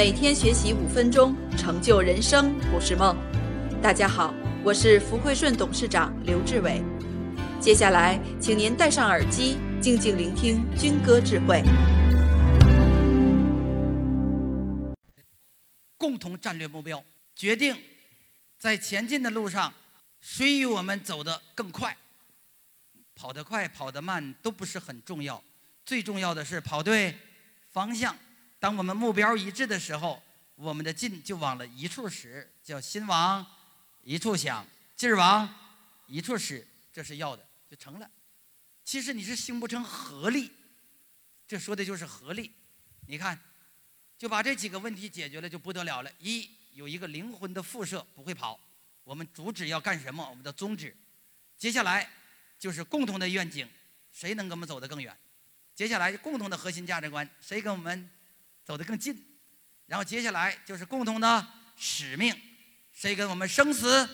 每天学习五分钟，成就人生不是梦。大家好，我是福汇顺董事长刘志伟。接下来，请您戴上耳机，静静聆听军歌智慧。共同战略目标决定，在前进的路上，谁与我们走得更快？跑得快、跑得慢都不是很重要，最重要的是跑对方向。当我们目标一致的时候，我们的劲就往了一处使，叫心往一处想，劲儿往一处使，这是要的，就成了。其实你是形不成合力，这说的就是合力。你看，就把这几个问题解决了，就不得了了。一有一个灵魂的辐射，不会跑。我们主旨要干什么？我们的宗旨。接下来。就是共同的愿景，谁能跟我们走得更远？接下来共同的核心价值观，谁跟我们 走得更近？然后接下来就是共同的使命，谁跟我们生死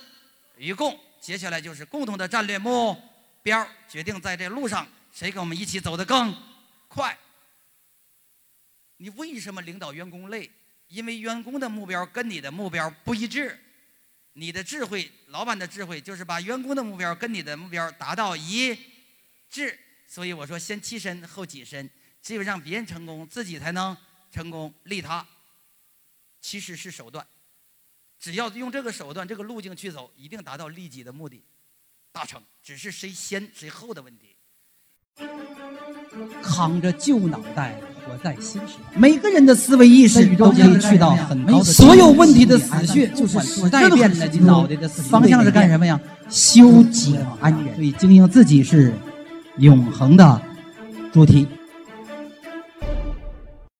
与共？接下来就是共同的战略目标，决定在这路上谁跟我们一起走得更快？你为什么领导员工累？因为员工的目标跟你的目标不一致。你的智慧，老板的智慧，就是把员工的目标跟你的目标达到一致。所以我说，先欺身后己身，只有让别人成功，自己才能成功。利他其实是手段，只要用这个手段、这个路径去走，一定达到利己的目的，达成。只是谁先谁后的问题。扛着旧脑袋。活在新时代，每个人的思维意识都可以去到很高的。所有问题的死穴就是时代变了，脑袋的方向是干什么呀？修己安人。所以经营自己是永恒的主题。